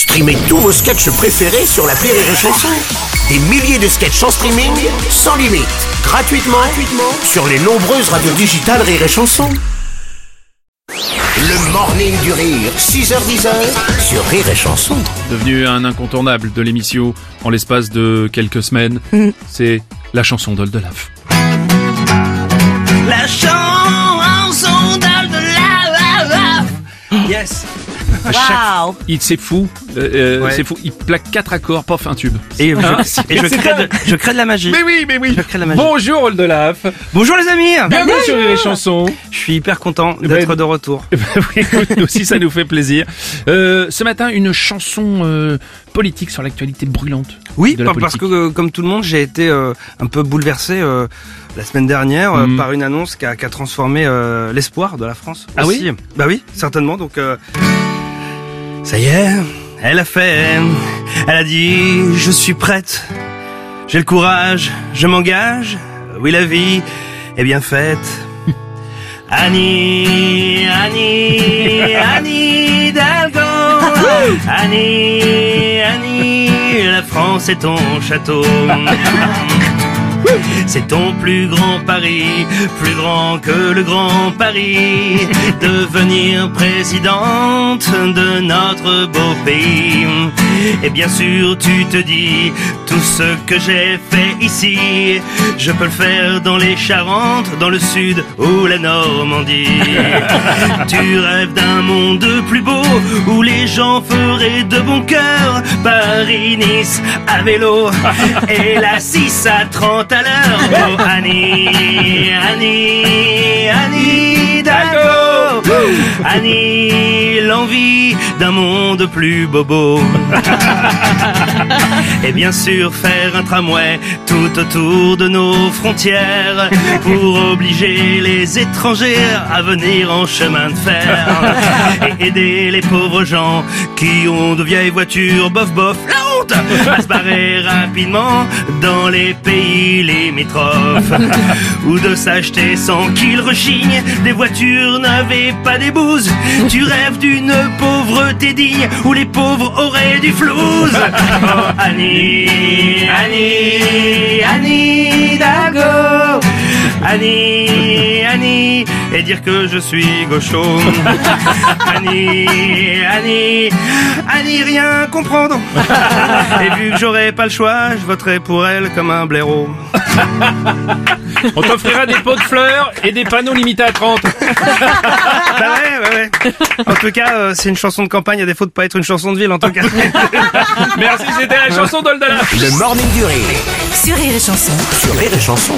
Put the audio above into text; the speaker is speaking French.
Streamez tous vos sketchs préférés sur la Rire et Chanson. Des milliers de sketchs en streaming, sans limite, gratuitement, gratuitement sur les nombreuses radios digitales Rire et Chanson. Le morning du rire, 6h10 sur Rire et Chanson. devenu un incontournable de l'émission en l'espace de quelques semaines. C'est la chanson d'Oldelaf. La chanson À chaque- Il c'est fou, euh, euh, Ouais. c'est fou. Il plaque quatre accords, pof un tube. Et, je, et je crée de, je crée de la magie. Mais oui, mais oui. Je crée la magie. Bonjour Oldelaf. Bonjour les amis. Bienvenue sur les chansons. Je suis hyper content Ben- d'être de retour. Eh ben oui, écoute, nous aussi ça nous fait plaisir. Euh, ce matin, une chanson euh, politique sur l'actualité brûlante. Oui, de la parce que euh, comme tout le monde, j'ai été euh, un peu bouleversé euh, la semaine dernière euh, Mhm. par une annonce qui a, qui a transformé euh, l'espoir de la France. Ah aussi. oui Bah oui, certainement. Donc euh, ça y est, elle a fait. Elle a dit je suis prête. J'ai le courage, je m'engage. Oui, la vie est bien faite. Annie, Annie, Annie Hidalgo. Annie, Annie, la France est ton château. C'est ton plus grand pari, plus grand que le grand Paris, devenir présidente de notre beau pays. Et bien sûr, tu te dis, tout ce que j'ai fait ici, je peux le faire dans les Charentes, dans le sud ou la Normandie. tu rêves d'un monde plus beau, où les gens feraient de bon cœur Paris-Nice à vélo, et la 6 à 30 à l'heure. Oh Annie, Annie, Annie. Annie, l'envie d'un monde plus bobo. Et bien sûr faire un tramway tout autour de nos frontières pour obliger les étrangers à venir en chemin de fer et aider les pauvres gens qui ont de vieilles voitures bof bof à se barrer rapidement dans les pays limitrophes ou de s'acheter sans qu'ils rechignent des voitures et pas des bouses. Tu rêves d'une pauvreté digne où les pauvres auraient du flouze. Oh, Annie, Annie, Annie Hidalgo. Annie, Annie, et dire que je suis gaucho. Annie, Annie, Rien comprendre. Et vu que j'aurai pas le choix, je voterai pour elle comme un blaireau. On t'offrira des pots de fleurs et des panneaux limités à 30. Bah ouais, ouais, ouais. En tout cas, euh, c'est une chanson de campagne à défaut de pas être une chanson de ville en tout cas. Merci, c'était la chanson d'Oldelaf. Le morning du rire, Sur Rire et Chanson. sur Rire et Chanson.